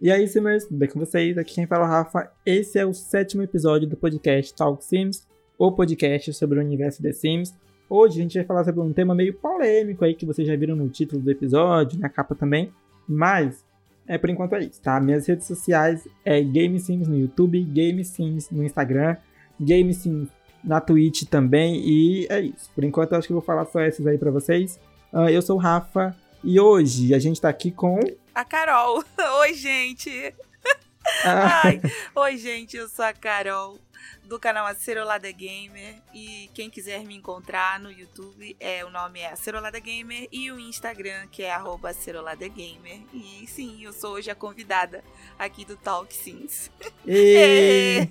E aí, Simmers, tudo bem com vocês? Aqui quem fala é o Rafa. Esse é o sétimo episódio do podcast Talk Sims, o podcast sobre o universo The Sims. Hoje a gente vai falar sobre um tema meio polêmico aí que vocês já viram no título do episódio, na capa também. Mas, é por enquanto é isso, tá? Minhas redes sociais é Game Sims no YouTube, Game Sims no Instagram, Game Sims na Twitch também. E é isso. Por enquanto eu acho que eu vou falar só esses aí pra vocês. Uh, eu sou o Rafa e hoje a gente tá aqui com a Carol. Oi, gente. Ah. Ai, oi, gente, eu sou a Carol do canal Acerolada Gamer e quem quiser me encontrar no YouTube, é o nome é Acerolada Gamer e o Instagram que é @acerolada_gamer. E sim, eu sou hoje a convidada aqui do Talk Sims. E...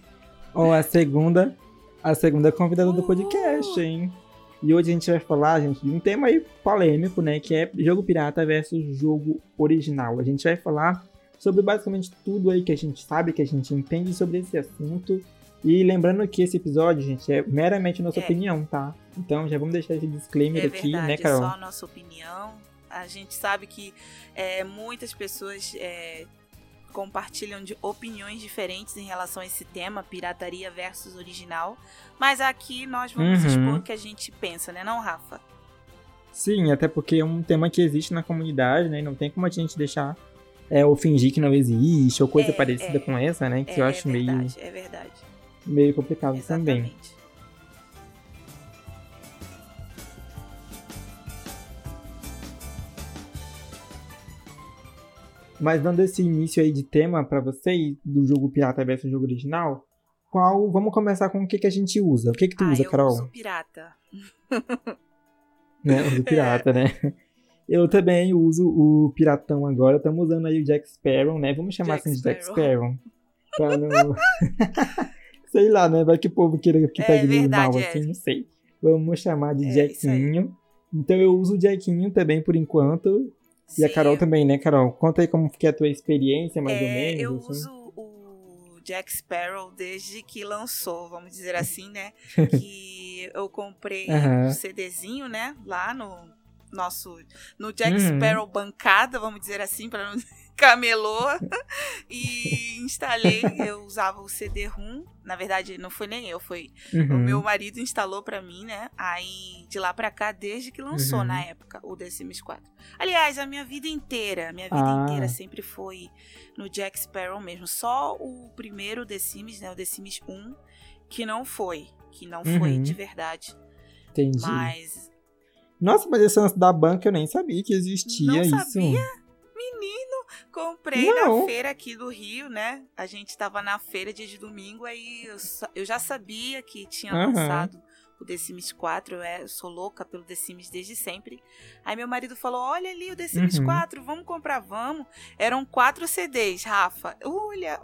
Ou a segunda, a segunda convidada uh. do podcast, hein? E hoje a gente vai falar, gente, de um tema aí polêmico, né? Que é jogo pirata versus jogo original. A gente vai falar sobre basicamente tudo aí que a gente sabe, que a gente entende sobre esse assunto. E lembrando que esse episódio, gente, é meramente nossa é. opinião, tá? Então já vamos deixar esse disclaimer é aqui, verdade, né, Carol? É só a nossa opinião. A gente sabe que é, muitas pessoas é, compartilham de opiniões diferentes em relação a esse tema, pirataria versus original. Mas aqui nós vamos uhum. expor o que a gente pensa, né, não, Rafa? Sim, até porque é um tema que existe na comunidade, né? Não tem como a gente deixar é, ou fingir que não existe, ou coisa é, parecida é, com essa, né? Que eu acho é verdade, meio. É verdade. Meio complicado Exatamente. também. Mas dando esse início aí de tema para vocês, do jogo pirata versus jogo original, qual. Vamos começar com o que, que a gente usa. O que, que tu ah, usa, eu Carol? Uso pirata. né? Uso pirata, é. né? Eu também uso o piratão agora. Estamos usando aí o Jack Sparrow, né? Vamos chamar Jack assim de Jack Sparrow. Pra não. sei lá, né? Vai que o povo queira que pegue é, mal é. assim, não sei. Vamos chamar de é, Jackinho. Então eu uso o Jackinho também por enquanto. Sim. E a Carol também, né, Carol? Conta aí como que é a tua experiência, mais é, ou menos. Eu assim. uso o Jack Sparrow desde que lançou, vamos dizer assim, né? que eu comprei uhum. um CDzinho, né? Lá no nosso. No Jack uhum. Sparrow bancada, vamos dizer assim, para não camelô e instalei. Eu usava o CD-ROM. Na verdade, não foi nem eu, foi uhum. o meu marido instalou para mim, né? Aí de lá para cá, desde que lançou uhum. na época o The Sims 4. Aliás, a minha vida inteira, minha vida ah. inteira sempre foi no Jack Sparrow mesmo. Só o primeiro The Sims, né? O The Sims 1, que não foi. Que não uhum. foi de verdade. Entendi. Mas. Nossa, mas esse lance da banca eu nem sabia que existia não isso. Sabia? Menino, comprei Não. na feira aqui do Rio, né? A gente tava na feira dia de domingo, aí eu, eu já sabia que tinha uhum. lançado o The Sims 4, eu, é, eu sou louca pelo The Sims desde sempre. Aí meu marido falou: Olha ali o The Sims uhum. 4, vamos comprar, vamos. Eram quatro CDs, Rafa. Olha.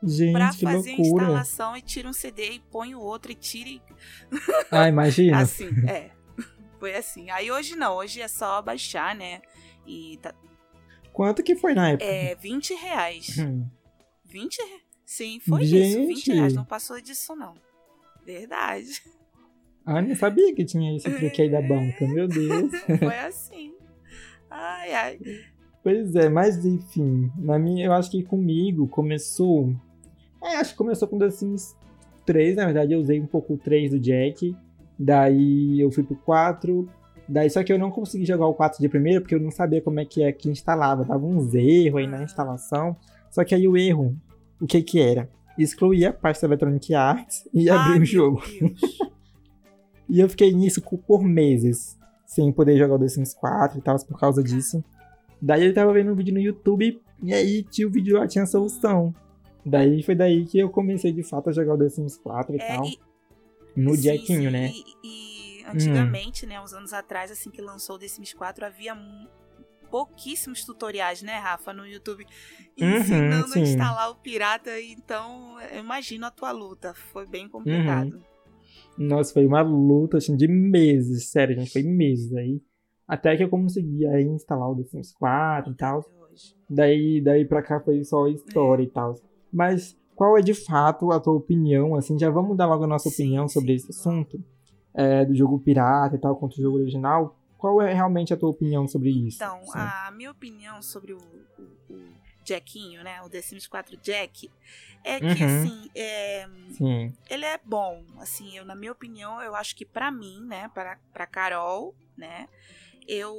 Gente, pra fazer a instalação e tira um CD e põe o outro e tire. Ah, imagina. assim, é. Foi assim. Aí hoje não, hoje é só baixar, né? E tá, Quanto que foi na época? É, 20 reais. Hum. 20 reais? Sim, foi Gente. isso. 20 reais. Não passou disso, não. Verdade. Ah, nem sabia que tinha esse truque aí da banca. Meu Deus. Foi assim. Ai, ai. Pois é, mas enfim. Na minha, eu acho que comigo começou. É, acho que começou com The Sims 3. Na verdade, eu usei um pouco o 3 do Jack. Daí eu fui pro 4. Daí só que eu não consegui jogar o 4 de primeiro porque eu não sabia como é que é que instalava. Tava uns erros aí na instalação. Só que aí o erro, o que que era? Excluía a parte da Electronic Arts e abria o jogo. e eu fiquei nisso por meses, sem poder jogar o The Sims 4 e tal, por causa disso. Daí eu tava vendo um vídeo no YouTube e aí tinha o vídeo lá, tinha a solução. Daí foi daí que eu comecei de fato a jogar o The Sims 4 e é, tal. E... No sim, Jackinho, sim, né? E, antigamente, hum. né, uns anos atrás, assim que lançou o The Sims 4, havia pouquíssimos tutoriais, né, Rafa, no YouTube, uhum, ensinando uhum, a instalar o pirata. Então, eu imagino a tua luta. Foi bem complicado. Uhum. Nossa, foi uma luta assim, de meses, sério, gente, foi meses aí. Até que eu consegui aí instalar o The Sims 4 e tal. Daí, daí pra cá foi só história é. e tal. Mas qual é de fato a tua opinião? Assim, já vamos dar logo a nossa sim, opinião sobre sim. esse assunto? É, do jogo pirata e tal contra o jogo original. Qual é realmente a tua opinião sobre isso? Então, Sim. a minha opinião sobre o, o, o Jackinho, né? O The Sims 4 Jack. É que, uhum. assim, é, ele é bom. Assim, eu, na minha opinião, eu acho que para mim, né? Pra, pra Carol, né? Eu...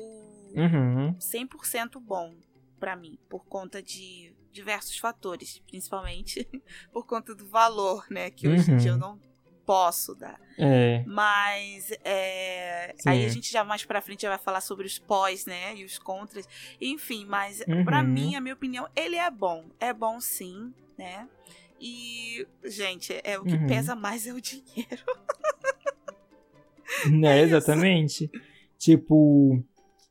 Uhum. 100% bom para mim, por conta de diversos fatores, principalmente por conta do valor, né? Que hoje em dia eu uhum. não posso dar. É. Mas é, aí a gente já mais pra frente já vai falar sobre os pós, né? E os contras. Enfim, mas uhum. para mim, a minha opinião, ele é bom. É bom sim, né? E, gente, é o que uhum. pesa mais é o dinheiro. né, é exatamente. Tipo,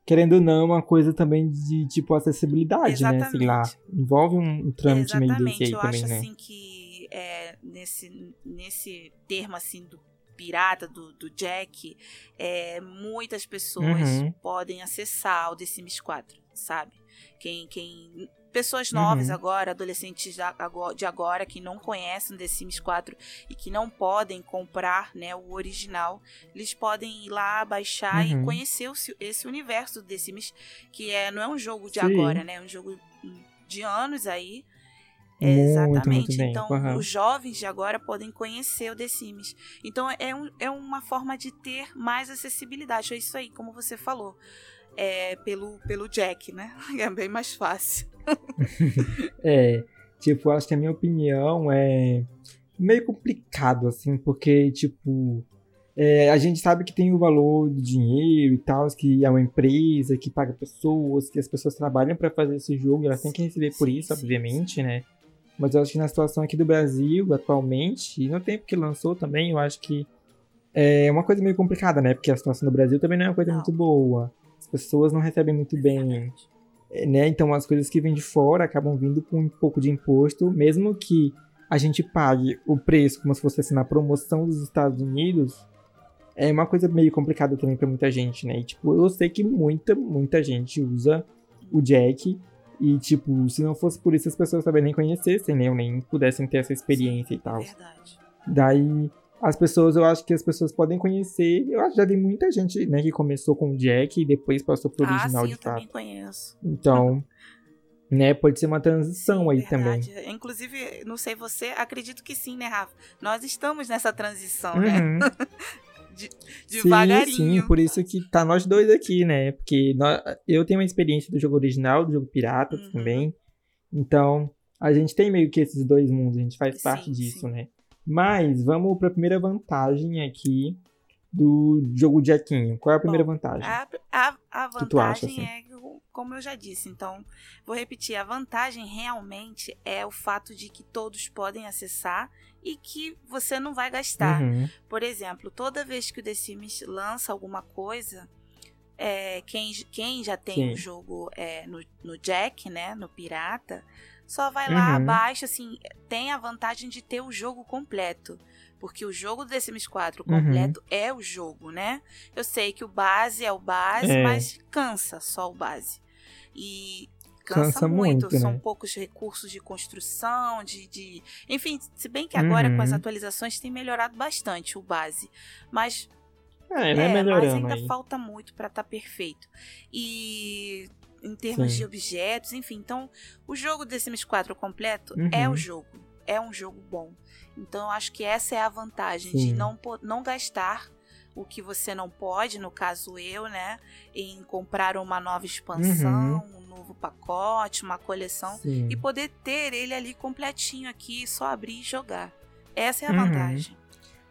querendo ou não, é uma coisa também de, tipo, acessibilidade, Exatamente. né? Sei lá, envolve um, trâmite Exatamente. meio desse aí Eu também, acho, né? assim, que é, nesse, nesse termo, assim, do pirata, do, do Jack, é, muitas pessoas uhum. podem acessar o The Sims 4, sabe? Quem, quem pessoas novas uhum. agora, adolescentes de agora que não conhecem The Sims 4 e que não podem comprar né, o original, eles podem ir lá baixar uhum. e conhecer o, esse universo do The Sims, que é, não é um jogo de Sim. agora, né? É um jogo de anos aí. Muito, Exatamente. Muito então, uhum. os jovens de agora podem conhecer o The Sims. Então, é, um, é uma forma de ter mais acessibilidade. É isso aí, como você falou. É, pelo, pelo Jack, né? É bem mais fácil. é, tipo, acho que a minha opinião é meio complicado, assim, porque, tipo, é, a gente sabe que tem o valor do dinheiro e tal, que é uma empresa que paga pessoas, que as pessoas trabalham para fazer esse jogo, elas têm que receber por isso, sim, obviamente, sim. né? Mas eu acho que na situação aqui do Brasil, atualmente, e no tempo que lançou também, eu acho que é uma coisa meio complicada, né? Porque a situação do Brasil também não é uma coisa não. muito boa. As pessoas não recebem muito bem é, né? Então as coisas que vêm de fora acabam vindo com um pouco de imposto, mesmo que a gente pague o preço como se fosse assim, na promoção dos Estados Unidos, é uma coisa meio complicada também para muita gente, né? E, tipo, eu sei que muita, muita gente usa o Jack e, tipo, se não fosse por isso as pessoas talvez nem conhecessem, né? Ou nem pudessem ter essa experiência e tal. Verdade. Daí as pessoas, eu acho que as pessoas podem conhecer. Eu acho que já vi muita gente, né, que começou com o Jack e depois passou pro original ah, sim, de eu fato. também conheço. Então, né, pode ser uma transição sim, aí verdade. também. Inclusive, não sei você, acredito que sim, né, Rafa? Nós estamos nessa transição, né? uhum. né? De, devagarinho. Sim, sim, por isso que tá nós dois aqui, né? Porque nós, eu tenho uma experiência do jogo original, do jogo pirata uhum. também. Então, a gente tem meio que esses dois mundos, a gente faz sim, parte disso, sim. né? Mas vamos para a primeira vantagem aqui do jogo Jackinho. Qual é a primeira Bom, vantagem? A, a, a vantagem acha, assim? é, como eu já disse, então vou repetir: a vantagem realmente é o fato de que todos podem acessar e que você não vai gastar. Uhum. Por exemplo, toda vez que o The Sims lança alguma coisa, é, quem, quem já tem o um jogo é, no, no Jack, né, no Pirata, só vai lá, uhum. abaixa, assim, tem a vantagem de ter o jogo completo. Porque o jogo do The Sims 4 uhum. completo uhum. é o jogo, né? Eu sei que o base é o base, é. mas cansa só o base. E cansa, cansa muito, muito, são né? poucos recursos de construção, de, de... Enfim, se bem que agora uhum. com as uhum. atualizações tem melhorado bastante o base. Mas é, é, mas ainda aí. falta muito para estar tá perfeito. E em termos Sim. de objetos, enfim. Então, o jogo The Sims 4 completo uhum. é o jogo. É um jogo bom. Então, eu acho que essa é a vantagem Sim. de não, não gastar o que você não pode, no caso eu, né? Em comprar uma nova expansão, uhum. um novo pacote, uma coleção Sim. e poder ter ele ali completinho aqui, só abrir e jogar. Essa é a uhum. vantagem.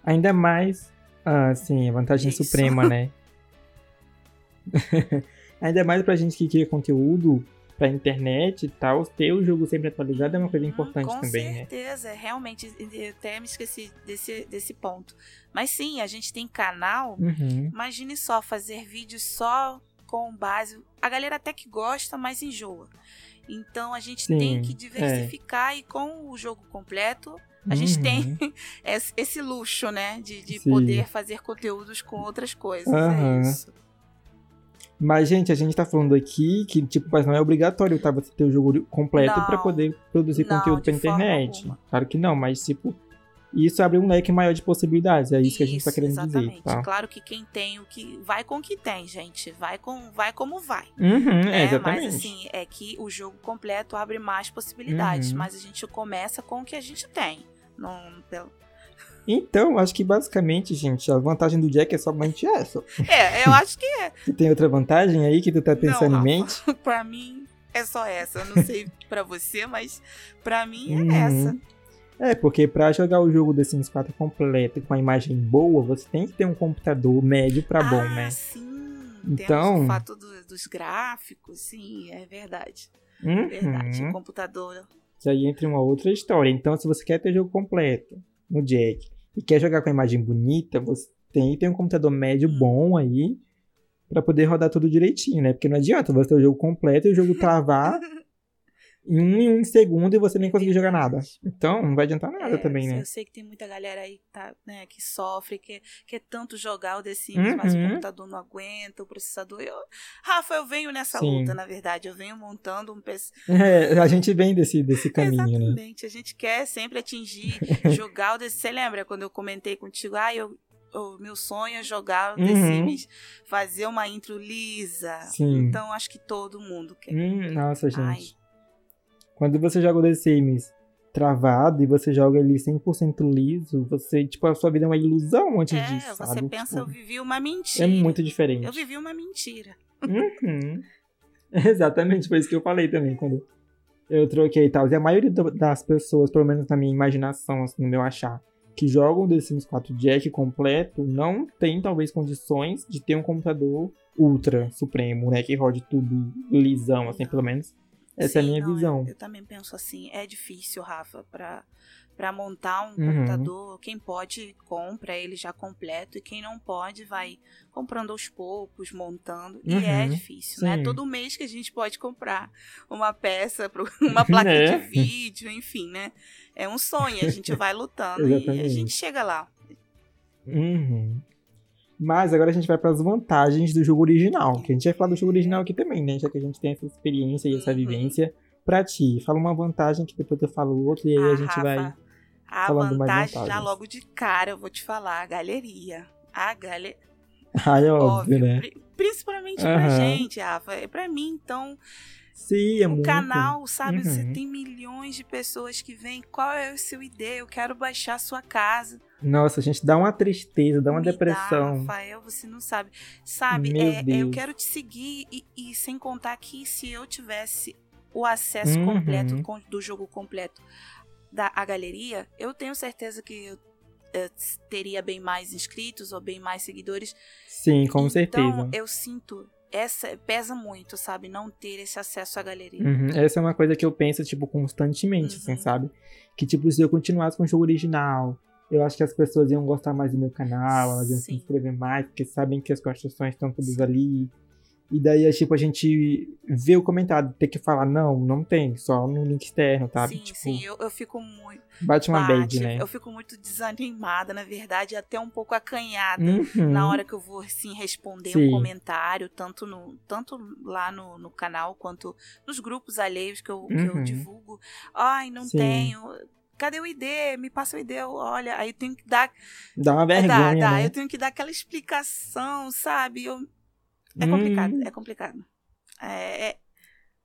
Ainda mais, ah, sim, a vantagem Isso. suprema, né? Ainda mais pra gente que cria conteúdo pra internet e tal, ter o jogo sempre atualizado é uma coisa importante hum, também, né? Com certeza, realmente, eu até me esqueci desse, desse ponto. Mas sim, a gente tem canal, uhum. imagine só, fazer vídeos só com base... A galera até que gosta, mas enjoa. Então a gente sim, tem que diversificar é. e com o jogo completo a gente uhum. tem esse luxo, né? De, de poder fazer conteúdos com outras coisas. Uhum. É isso. Mas, gente, a gente tá falando aqui que, tipo, mas não é obrigatório, tá? Você ter o jogo completo para poder produzir não, conteúdo pra internet. Claro que não, mas, tipo, isso abre um leque maior de possibilidades. É isso, isso que a gente está querendo exatamente. dizer. Tá? Claro que quem tem o que. Vai com o que tem, gente. Vai, com, vai como vai. Uhum, é, exatamente. Mas assim, é que o jogo completo abre mais possibilidades. Uhum. Mas a gente começa com o que a gente tem. Não, pelo... Então, acho que basicamente, gente, a vantagem do Jack é somente essa. É, eu acho que é. Tu tem outra vantagem aí que tu tá pensando não, em mente? pra mim é só essa. Eu não sei pra você, mas pra mim é uhum. essa. É, porque para jogar o jogo The Sims 4 completo com a imagem boa, você tem que ter um computador médio para ah, bom, né? Sim. Então, Temos o fato do, dos gráficos, sim, é verdade. Uhum. Verdade, computador. Isso aí entra uma outra história. Então, se você quer ter jogo completo no Jack e quer jogar com a imagem bonita, você tem que ter um computador médio hum. bom aí para poder rodar tudo direitinho, né? Porque não adianta você ter o jogo completo e o jogo travar em um em um segundo e você nem conseguir jogar nada. Então, não vai adiantar nada é, também, né? Eu sei que tem muita galera aí que, tá, né, que sofre, que quer tanto jogar o The Sims, uhum. mas o uhum. computador não aguenta, o processador. Eu, Rafa, eu venho nessa Sim. luta, na verdade. Eu venho montando um PC. É, a gente vem desse, desse caminho, Exatamente. né? Exatamente. A gente quer sempre atingir, jogar o The Sims. Você lembra quando eu comentei contigo? Ah, eu, o meu sonho é jogar o The uhum. Sims, fazer uma intro lisa. Sim. Então acho que todo mundo quer. Hum, nossa, gente. Ai, quando você joga o The Sims travado e você joga ele 100% liso, você, tipo, a sua vida é uma ilusão antes é, disso, você sabe? pensa, tipo, eu vivi uma mentira. É muito diferente. Eu vivi uma mentira. Uhum. Exatamente, foi isso que eu falei também, quando eu troquei e tal. E a maioria das pessoas, pelo menos na minha imaginação, assim, no meu achar, que jogam The Sims 4 Jack completo, não tem, talvez, condições de ter um computador ultra supremo, né? Que rode tudo lisão, assim, pelo menos essa Sim, é a minha não, visão. Eu, eu, também penso assim, é difícil, Rafa, para para montar um uhum. computador, quem pode compra ele já completo e quem não pode vai comprando aos poucos, montando. Uhum. E é uhum. difícil, né? Sim. né? Todo mês que a gente pode comprar uma peça, uma placa é. de vídeo, enfim, né? É um sonho, a gente vai lutando e a gente chega lá. Uhum. Mas agora a gente vai para as vantagens do jogo original, que a gente vai falar do jogo original aqui também, né? Já que a gente tem essa experiência e essa uhum. vivência pra ti. Fala uma vantagem que depois eu falo outra e aí a, a gente Rafa, vai a falando vantagem, mais vantagens. já logo de cara eu vou te falar, a galeria. A galeria. Ah, é óbvio, óbvio né? Principalmente uhum. pra gente, Rafa. É pra mim, então. Sim, é o muito. canal, sabe? Uhum. Você tem milhões de pessoas que vêm. Qual é o seu ideia? Eu quero baixar a sua casa. Nossa, gente, dá uma tristeza, dá uma Me depressão. Dá, Rafael, você não sabe. Sabe, é, é, eu quero te seguir e, e, sem contar que se eu tivesse o acesso uhum. completo do jogo completo da a galeria, eu tenho certeza que eu, eu teria bem mais inscritos ou bem mais seguidores. Sim, com então, certeza. Então, eu sinto essa pesa muito, sabe? Não ter esse acesso à galeria. Uhum. Essa é uma coisa que eu penso, tipo, constantemente, assim, uhum. assim, sabe? Que, tipo, se eu continuasse com o jogo original, eu acho que as pessoas iam gostar mais do meu canal, elas iam Sim. se inscrever mais, porque sabem que as construções estão todas ali. E daí, é, tipo, a gente vê o comentário, ter que falar, não, não tem, só no link externo, tá? Sim, tipo, sim, eu, eu fico muito. Bate uma bad, né? Eu fico muito desanimada, na verdade, até um pouco acanhada uhum. na hora que eu vou, assim, responder sim. um comentário, tanto, no, tanto lá no, no canal quanto nos grupos alheios que eu, uhum. que eu uhum. divulgo. Ai, não sim. tenho cadê o ID? Me passa o ID, olha, aí eu tenho que dar. Dá uma vergonha. Dá, dá. Né? Eu tenho que dar aquela explicação, sabe? Eu... É hum. complicado, é complicado. É, é...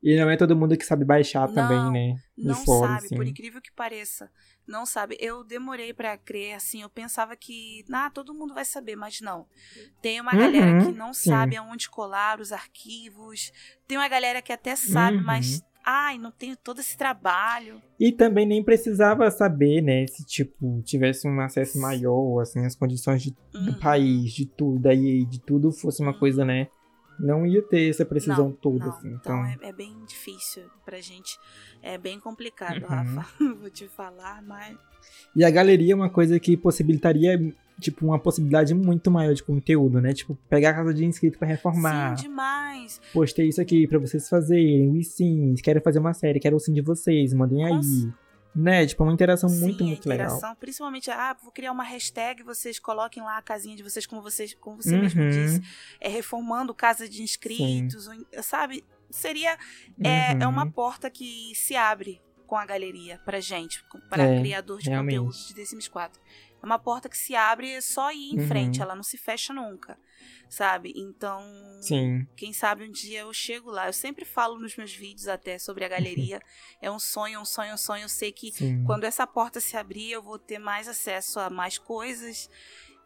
E não é todo mundo que sabe baixar não, também, né? De não fora, sabe, assim. por incrível que pareça. Não sabe. Eu demorei para crer, assim, eu pensava que, ah, todo mundo vai saber, mas não. Tem uma uhum, galera que não sim. sabe aonde colar os arquivos. Tem uma galera que até sabe, uhum. mas ai, não tenho todo esse trabalho. E também nem precisava saber, né, se, tipo, tivesse um acesso maior, assim, as condições de, uhum. do país, de tudo, daí de tudo fosse uma coisa, né, não ia ter essa precisão não, toda, não. assim. Então, então é, é, bem difícil pra gente, é bem complicado, uhum. Rafa, vou te falar, mas... E a galeria é uma coisa que possibilitaria tipo, uma possibilidade muito maior de conteúdo, né? Tipo, pegar a casa de inscrito para reformar. Sim, demais. Postei isso aqui para vocês fazerem. E sim, quero fazer uma série, quero o sim de vocês, mandem aí. Né? Tipo, é uma interação sim, muito, muito interação, legal. Principalmente, ah, vou criar uma hashtag, vocês coloquem lá a casinha de vocês, como vocês, como você uhum. mesmo disse. É reformando casa de inscritos, sabe? Seria. É, uhum. é uma porta que se abre com a galeria pra gente, para é, criador de realmente. conteúdo de The Sims 4. É uma porta que se abre só ir em uhum. frente, ela não se fecha nunca, sabe? Então, Sim. quem sabe um dia eu chego lá. Eu sempre falo nos meus vídeos até sobre a galeria. é um sonho, um sonho, um sonho. Eu sei que Sim. quando essa porta se abrir, eu vou ter mais acesso a mais coisas.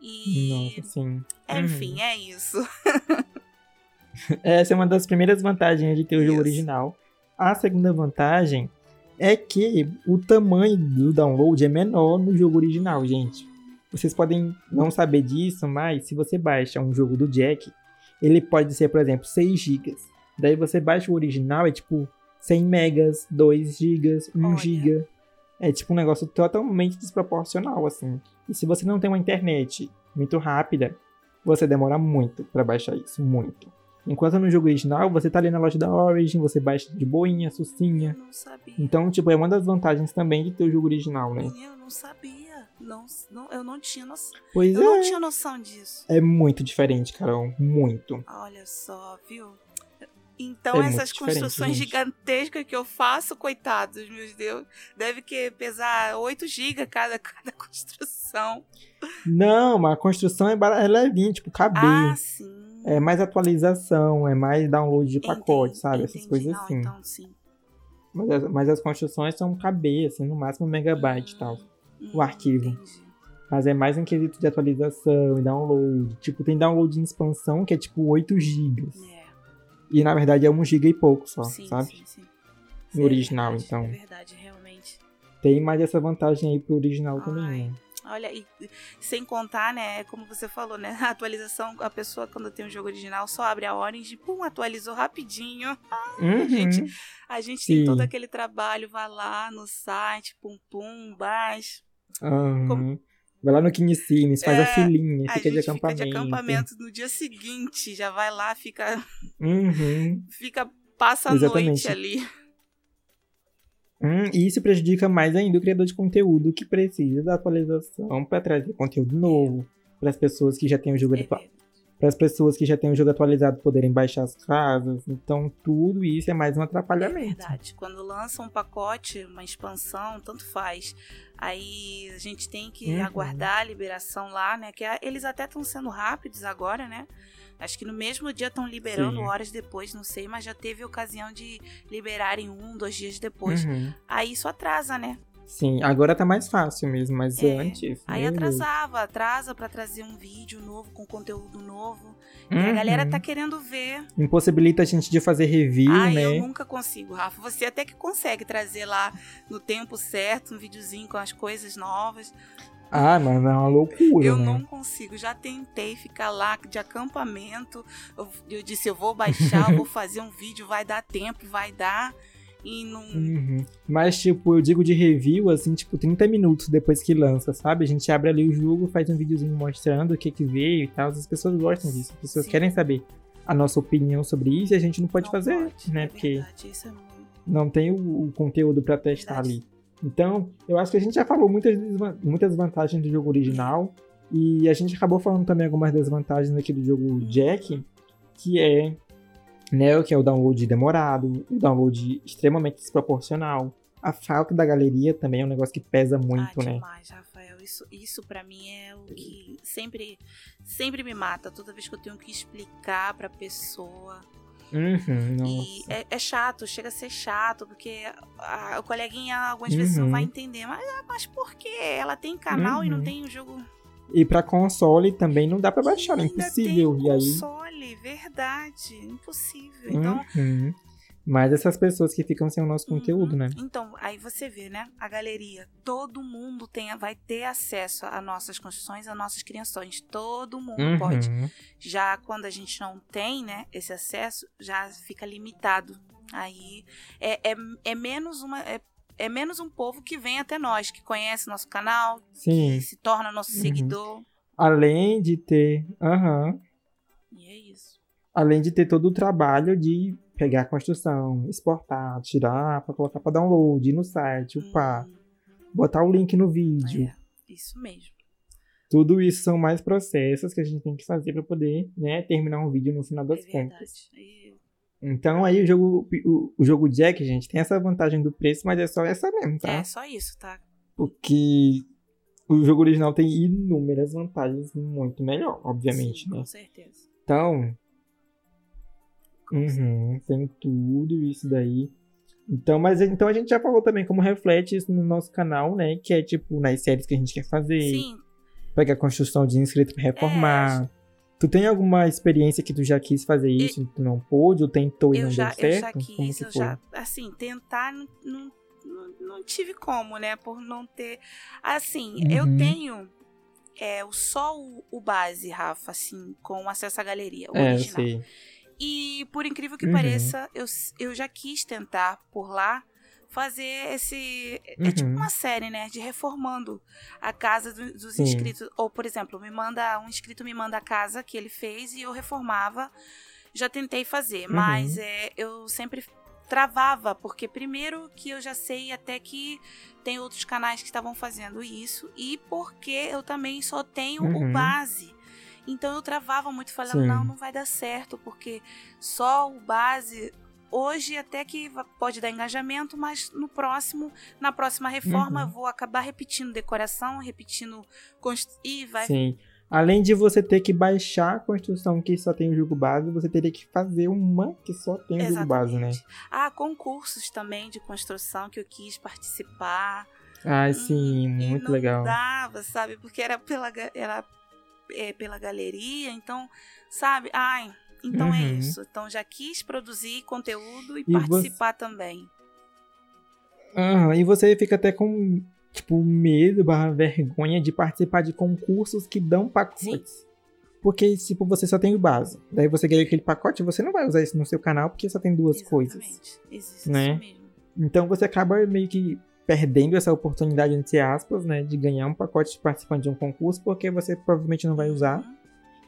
E. Nossa, sim. É, enfim, uhum. é isso. Essa é uma das primeiras vantagens de ter o jogo original. A segunda vantagem é que o tamanho do download é menor no jogo original, gente. Vocês podem não saber disso, mas se você baixa um jogo do Jack, ele pode ser, por exemplo, 6 GB. Daí você baixa o original, é tipo 100 megas, 2 GB, 1 GB. É tipo um negócio totalmente desproporcional, assim. E se você não tem uma internet muito rápida, você demora muito para baixar isso, muito. Enquanto no jogo original, você tá ali na loja da Origin, você baixa de boinha, sucinha. Eu não sabia. Então, tipo, é uma das vantagens também de ter o jogo original, né? Eu não sabia. Não, não, eu não tinha noção. Pois eu é. não tinha noção disso. É muito diferente, Carol. Muito. Olha só, viu? Então, é essas construções gigantescas que eu faço, coitados, meu Deus, deve que pesar 8 GB cada, cada construção. Não, mas a construção é, é levinha, tipo, caber. Ah, sim é mais atualização, é mais download de pacote, entendi, sabe? Entendi. Essas coisas Não, assim. Então, sim. Mas, as, mas as construções são caber, assim, no máximo um megabyte e tal. Hum, o arquivo. Entendi. Mas é mais um quesito de atualização e download. Tipo, tem download em expansão que é tipo 8 GB. É. E na verdade é 1 GB e pouco só, sim, sabe? Sim, sim. No é original, verdade, então. É verdade, realmente. Tem mais essa vantagem aí pro original Ai. também, né? Olha, e sem contar, né, como você falou, né, a atualização, a pessoa quando tem um jogo original só abre a Orange, pum, atualizou rapidinho. Uhum. A gente, a gente tem todo aquele trabalho, vai lá no site, pum, pum, baixa. Uhum. Como... Vai lá no Kinesimes, faz é, a filinha, fica de acampamento. Fica de acampamento no dia seguinte, já vai lá, fica. Uhum. fica, passa a noite ali. Hum, e isso prejudica mais ainda o criador de conteúdo que precisa da atualização para trazer conteúdo novo para as pessoas que já têm o jogo é para as pessoas que já têm o jogo atualizado poderem baixar as casas. Então, tudo isso é mais um atrapalhamento. É verdade. Quando lança um pacote, uma expansão, tanto faz. Aí a gente tem que uhum. aguardar a liberação lá, né? Que eles até estão sendo rápidos agora, né? Acho que no mesmo dia estão liberando, Sim. horas depois, não sei, mas já teve ocasião de liberarem um, dois dias depois. Uhum. Aí isso atrasa, né? Sim, agora tá mais fácil mesmo, mas é, antes. Aí atrasava, atrasa para trazer um vídeo novo com conteúdo novo. Uhum. E a galera uhum. tá querendo ver. Impossibilita a gente de fazer review, ah, né? eu nunca consigo, Rafa. Você até que consegue trazer lá no tempo certo, um videozinho com as coisas novas. Ah, mas é uma loucura. Eu né? não consigo. Já tentei ficar lá de acampamento. Eu, eu disse, eu vou baixar, eu vou fazer um vídeo, vai dar tempo, vai dar e não. Uhum. Mas, tipo, eu digo de review, assim, tipo, 30 minutos depois que lança, sabe? A gente abre ali o jogo, faz um videozinho mostrando o que que veio e tal. As pessoas gostam disso, as pessoas Sim. querem saber a nossa opinião sobre isso e a gente não pode não fazer, pode, né? É Porque verdade, é não tem o, o conteúdo para testar ali. Então, eu acho que a gente já falou muitas, muitas vantagens do jogo original. E a gente acabou falando também algumas das vantagens aqui do jogo Jack, que é né, que é o download demorado, o download extremamente desproporcional. A falta da galeria também é um negócio que pesa muito, ah, né? demais, Rafael. Isso, isso para mim é o que sempre, sempre me mata. Toda vez que eu tenho que explicar pra pessoa. Uhum, e é, é, chato, chega a ser chato, porque a, a coleguinha algumas uhum. vezes não vai uhum. entender. Mas, ah, mas por quê? Ela tem canal uhum. e não uhum. tem o jogo. E para console também não dá para baixar, é impossível. Tem e aí console, verdade, impossível. Então, Mas essas pessoas que ficam sem o nosso uhum. conteúdo, né? Então, aí você vê, né? A galeria, todo mundo tem, vai ter acesso a nossas construções, a nossas criações. Todo mundo uhum. pode. Já quando a gente não tem, né, esse acesso, já fica limitado. Aí é, é, é menos uma. É, é menos um povo que vem até nós, que conhece nosso canal, Sim. que se torna nosso uhum. seguidor. Além de ter. Aham. E é isso. Além de ter todo o trabalho de pegar a construção, exportar, tirar para colocar para download, ir no site, upar, hum. botar o link no vídeo. É, isso mesmo. Tudo isso são mais processos que a gente tem que fazer para poder né, terminar um vídeo no final das é contas. E Então aí o jogo, o, o, jogo Jack, gente, tem essa vantagem do preço, mas é só essa mesmo, tá? É, só isso, tá? Porque o jogo original tem inúmeras vantagens muito melhor, obviamente, Sim, né? Com certeza. Então, uhum, tem tudo isso daí. Então, mas então a gente já falou também como reflete isso no nosso canal, né? Que é tipo nas séries que a gente quer fazer. Sim. Pegar a construção de inscrito pra reformar. É, tu tem alguma experiência que tu já quis fazer isso e tu não pôde, ou tentou e eu não já, deu certo? Eu já quis, como eu foi? já. Assim, tentar não, não, não, tive como, né? Por não ter. Assim, eu Uhum. tenho. É, só o, o base, Rafa, assim, com acesso à galeria, o É, eu original. sei. E por incrível que Uhum. pareça, eu, eu já quis tentar por lá fazer esse. É tipo Uhum. uma série, né? De reformando a casa do- dos Sim. inscritos. Ou, por exemplo, me manda um inscrito me manda a casa que ele fez e eu reformava. Já tentei fazer, Uhum. mas é, eu sempre travava, porque primeiro que eu já sei até que tem outros canais que estavam fazendo isso, e porque eu também só tenho Uhum. o base. Então eu travava muito, falava, Sim. não, não vai dar certo, porque só o base. Hoje até que pode dar engajamento, mas no próximo, na próxima reforma, Uhum. eu vou acabar repetindo decoração, repetindo const... e vai Sim. Além de você ter que baixar a construção que só tem o jogo base, você teria que fazer uma que só tem o jogo base, né? Ah, concursos também de construção que eu quis participar. Ai, sim, Hum, muito não legal. dava, sabe? Porque era pela, era, é, pela galeria, então, sabe? Ai, então é Uhum. isso. Então já quis produzir conteúdo e, E você- participar também. Aham, e você fica até com, tipo, medo, barra vergonha de participar de concursos que dão pacotes. Porque, tipo, você só tem o base. Daí você ganha aquele pacote, você não vai usar isso no seu canal porque só tem duas coisas. Exatamente. Existe né? isso mesmo. Então você acaba meio que perdendo essa oportunidade, entre aspas, né, de ganhar um pacote participando de um concurso, porque você provavelmente não vai usar. Uhum.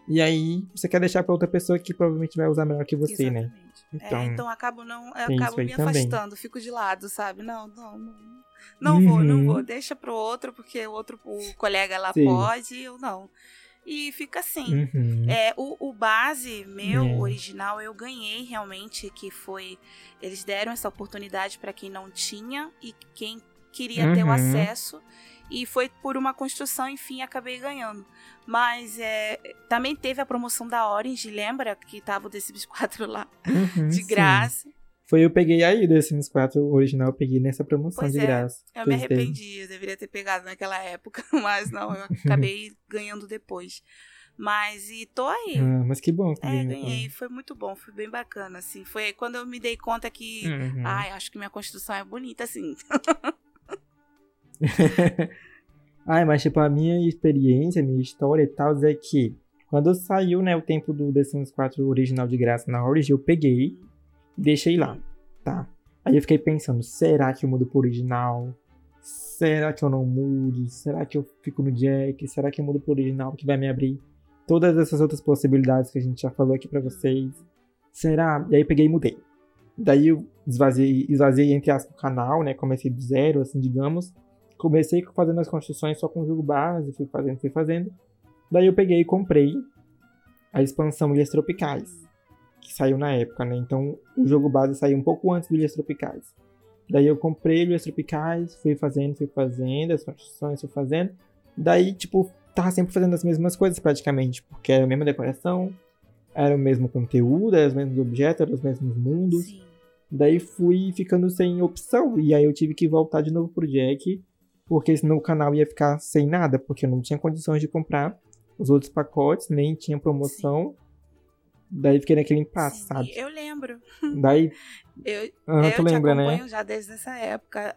E aí você quer deixar pra outra pessoa que provavelmente vai usar melhor que você, né? Exatamente. Então, é, então acabo não, acabo me também. afastando, fico de lado, sabe? Não, não, não. Não vou, não Uhum. vou. Deixa pro outro, porque o outro, o colega lá Sim. pode, eu não. E fica assim. Uhum. É, o, o base meu, É. original, eu ganhei realmente, que foi. Eles deram essa oportunidade para quem não tinha e quem queria ter o Uhum. acesso. E foi por uma construção, enfim, acabei ganhando. Mas é, também teve a promoção da Orange, lembra? Que tava o The Sims 4 lá, Uhum, de sim. Foi eu peguei aí do Sims 4 original, eu peguei nessa promoção Pois de é, graça. Eu me arrependi, eu deveria ter pegado naquela época, mas não, eu acabei ganhando depois. Mas e tô aí. Ah, mas que bom que É, ganhei, foi muito bom, foi bem bacana, assim. Foi quando eu me dei conta que, Uhum. ai, acho que minha construção é bonita, assim. Ai, mas tipo, a minha experiência, a minha história e tal, é que quando saiu, né, o tempo do The Sims 4 original de graça na Origin, eu peguei e deixei lá, tá? Aí eu fiquei pensando, será que eu mudo pro original? Será que eu não mudo? Será que eu fico no Jack? Será que eu mudo pro original que vai me abrir todas essas outras possibilidades que a gente já falou aqui pra vocês? Será? E aí peguei e mudei. Daí eu esvaziei, esvaziei entre aspas o canal, né? Comecei do zero, assim, digamos. Comecei fazendo as construções só com o jogo base, fui fazendo, fui fazendo. Daí eu peguei e comprei a expansão Ilhas Tropicais, que saiu na época, né? Então o jogo base saiu um pouco antes do Ilhas Tropicais. Daí eu comprei Ilhas Tropicais, fui fazendo, fui fazendo, as construções fui fazendo. Daí, tipo, tava sempre fazendo as mesmas coisas praticamente, porque era a mesma decoração, era o mesmo conteúdo, eram os mesmos objetos, eram os mesmos mundos. Sim. Daí fui ficando sem opção. E aí eu tive que voltar de novo pro Jack. Porque senão o canal ia ficar sem nada. Porque eu não tinha condições de comprar os outros pacotes, nem tinha promoção. Daí fiquei naquele impasse, Sim, sabe? Eu lembro. Daí. Eu, Ah, eu tu te lembra, acompanho né? já desde essa época,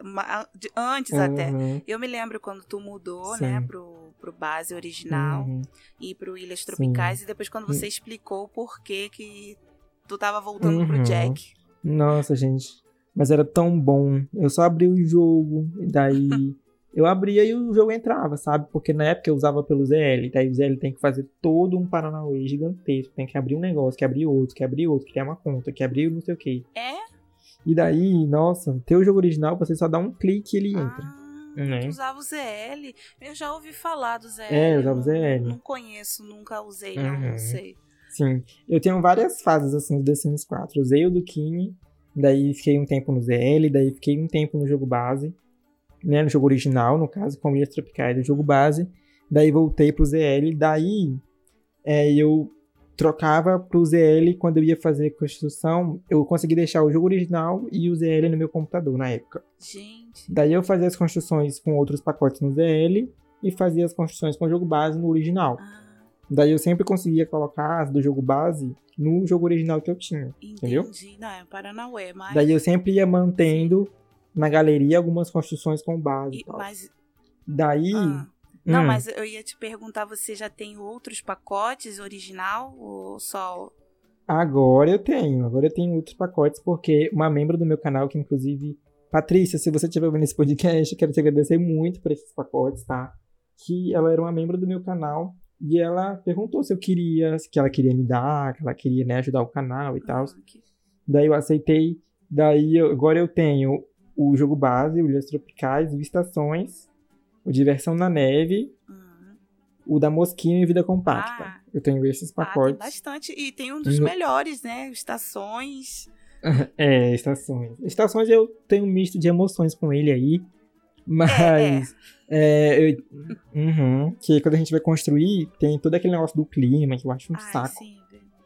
antes até. Uhum, Eu me lembro quando tu mudou, Sim. né, pro, pro base original uhum. e pro Ilhas Sim. Tropicais. E depois quando você explicou o porquê que tu tava voltando pro Uhum. Jack. Nossa, gente. Mas era tão bom. Eu só abri o jogo. E daí. eu abria e o jogo entrava, sabe? Porque na época eu usava pelo ZL. Daí o ZL tem que fazer todo um Paranauê gigantesco. Tem que abrir um negócio, que abrir outro, que abrir outro, criar uma conta, que abrir não sei o quê. É? E daí, nossa, ter o jogo original, você só dá um clique e ele entra. Ah, Né? tu usava o ZL. Eu já ouvi falar do ZL. É, eu usava o não- ZL. Não conheço, nunca usei, não, Uhum. não sei. Sim. Eu tenho várias fases, assim, do The Sims 4. Usei o do Kine, daí fiquei um tempo no ZL, daí fiquei um tempo no jogo base, né, no jogo original, no caso, com Ilhas Tropicais do jogo base. Daí voltei pro ZL, daí é, eu trocava pro ZL quando eu ia fazer construção, eu consegui deixar o jogo original e o ZL no meu computador na época. Gente. Daí eu fazia as construções com outros pacotes no ZL e fazia as construções com o jogo base no original. Ah. Daí eu sempre conseguia colocar as do jogo base no jogo original que eu tinha. Entendi. Entendeu? Não, é Paranauê, mas. Daí eu sempre ia mantendo na galeria algumas construções com base. E, mas. Daí. Ah. Não, hum. mas eu ia te perguntar, você já tem outros pacotes original ou só. Agora eu tenho, agora eu tenho outros pacotes, porque uma membro do meu canal, que inclusive. Patrícia, se você estiver vendo esse podcast, quero te agradecer muito por esses pacotes, tá? Que ela era uma membro do meu canal e ela perguntou se eu queria, que ela queria me dar, que ela queria né, ajudar o canal e ah, tal. Okay. Daí eu aceitei. Daí eu, agora eu tenho o jogo base, o Ilhas Tropicais, o Estações, o Diversão na Neve, uhum. o da Mosquinha e Vida Compacta. Ah. Eu tenho esses pacotes. Ah, tem bastante. E tem um dos no... melhores, né? Estações. é, Estações. Estações eu tenho um misto de emoções com ele aí. Mas. É, é. É, eu, uhum, que quando a gente vai construir, tem todo aquele negócio do clima, que eu acho um Ai, saco. Sim.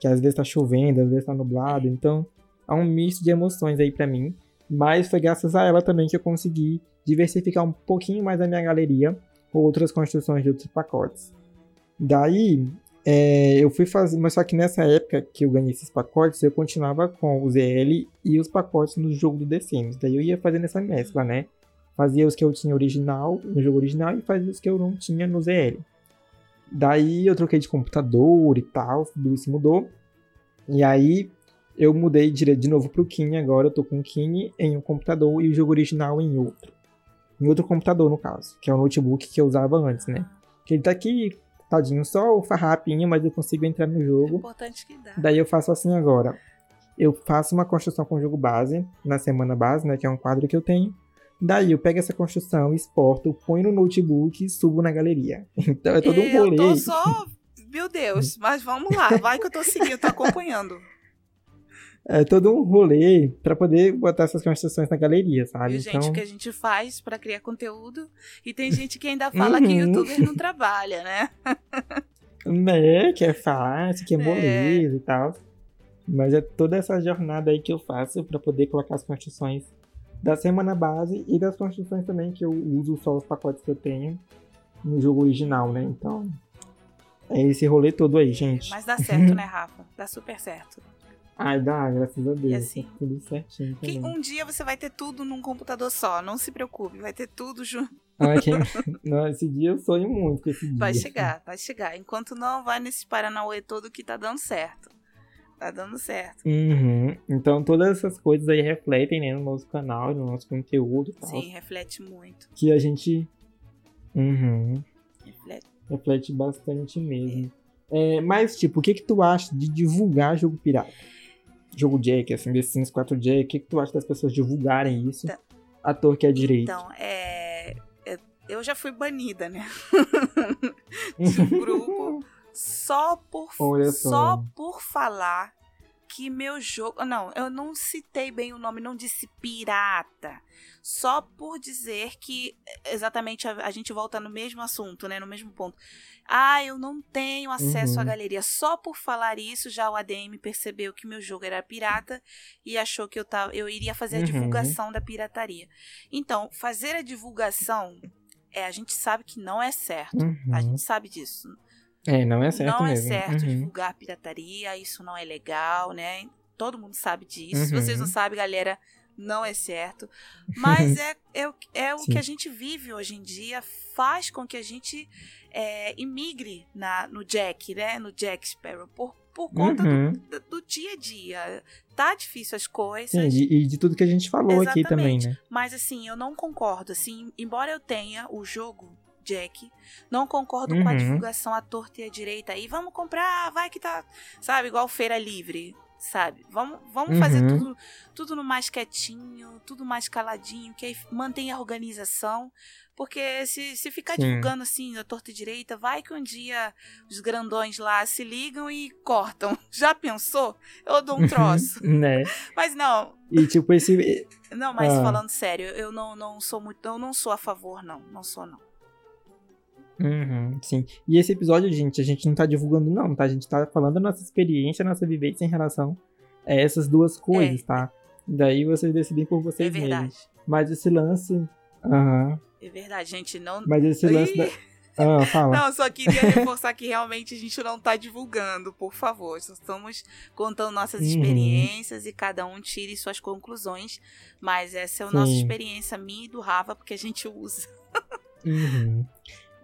Que às vezes tá chovendo, às vezes tá nublado. É. Então, há um misto de emoções aí para mim. Mas foi graças a ela também que eu consegui diversificar um pouquinho mais a minha galeria com outras construções de outros pacotes. Daí, é, eu fui fazer, mas só que nessa época que eu ganhei esses pacotes, eu continuava com o ZL e os pacotes no jogo do The Sims. Daí eu ia fazendo essa mescla, né? Fazia os que eu tinha original, no jogo original, e fazia os que eu não tinha no ZL. Daí eu troquei de computador e tal, tudo isso mudou. E aí eu mudei de, novo pro Kine, agora eu tô com o Kine em um computador e o jogo original em outro. Em outro computador, no caso, que é o notebook que eu usava antes, né? Que ele tá aqui, tadinho, só o farrapinho, mas eu consigo entrar no jogo. É importante que dá. Daí eu faço assim agora. Eu faço uma construção com o jogo base, na semana base, né? Que é um quadro que eu tenho. Daí eu pego essa construção, exporto, ponho no notebook e subo na galeria. Então é todo um rolê. Eu tô só. Meu Deus, mas vamos lá, vai que eu tô seguindo, tô acompanhando é todo um rolê para poder botar essas construções na galeria, sabe? E, gente, então... o que a gente faz para criar conteúdo e tem gente que ainda fala uhum. que youtuber não trabalha, né? né, que é fácil, que é, é. moleza e tal. Mas é toda essa jornada aí que eu faço para poder colocar as construções da semana base e das construções também que eu uso só os pacotes que eu tenho no jogo original, né? Então, é esse rolê todo aí, gente. Mas dá certo, né, Rafa? Dá super certo. Ai, dá, graças a Deus. E assim, tá tudo certinho. Que um dia você vai ter tudo num computador só, não se preocupe, vai ter tudo junto. Ai, quem... não, esse dia eu sonho muito com esse dia. Vai chegar, vai chegar. Enquanto não, vai nesse Paranauê todo que tá dando certo. Tá dando certo. Uhum. Então todas essas coisas aí refletem né, no nosso canal, no nosso conteúdo. Tal, Sim, reflete muito. Que a gente. Uhum. Reflete. Reflete bastante mesmo. É. É, mas, tipo, o que que tu acha de divulgar jogo pirata? Jogo Jack, assim, The Sims 4 Jack, o que, que tu acha das pessoas divulgarem isso? Então, Ator que é direito. Então, é. Eu já fui banida, né? de grupo só por, só. só por falar que meu jogo. Não, eu não citei bem o nome, não disse pirata. Só por dizer que. Exatamente, a, a gente volta no mesmo assunto, né? No mesmo ponto. Ah, eu não tenho acesso uhum. à galeria. Só por falar isso, já o ADM percebeu que meu jogo era pirata e achou que eu, tava, eu iria fazer a uhum. divulgação da pirataria. Então, fazer a divulgação, é, a gente sabe que não é certo. Uhum. A gente sabe disso. É, não é certo não é mesmo. É certo uhum. divulgar pirataria, isso não é legal, né? Todo mundo sabe disso. Se vocês não uhum. sabem, galera, não é certo. Mas é, é, é o Sim. que a gente vive hoje em dia, faz com que a gente é, imigre na, no Jack, né? No Jack Sparrow, por, por conta uhum. do, do, dia a dia. Tá difícil as coisas. Sim, e, e de tudo que a gente falou Exatamente. aqui também, né? Mas assim, eu não concordo. Assim, embora eu tenha o jogo Jack. Não concordo uhum. com a uhum. divulgação à torta e à direita aí. Vamos comprar, vai que tá. Sabe, igual feira livre. sabe? Vamos, vamos uhum. fazer tudo, tudo no mais quietinho, tudo mais caladinho, que aí mantém a organização. Porque se, se ficar Sim. divulgando assim, a torta e direita, vai que um dia os grandões lá se ligam e cortam. Já pensou? Eu dou um troço. né? Mas não. E tipo, esse. Não, mas ah. falando sério, eu não, não sou muito. Eu não sou a favor, não. Não sou, não. Uhum, sim. E esse episódio, gente, a gente não tá divulgando, não, tá? A gente tá falando da nossa experiência, nossa vivência em relação a essas duas coisas, é. tá? Daí vocês decidem por vocês é verdade. mesmos. Mas esse lance. Uhum. É verdade, gente, não. Mas esse lance. Da... Ah, fala. Não, só queria reforçar que realmente a gente não tá divulgando, por favor. Só estamos contando nossas uhum. experiências e cada um tire suas conclusões. Mas essa é a Sim. nossa experiência, minha e do Rava, porque a gente usa. Uhum.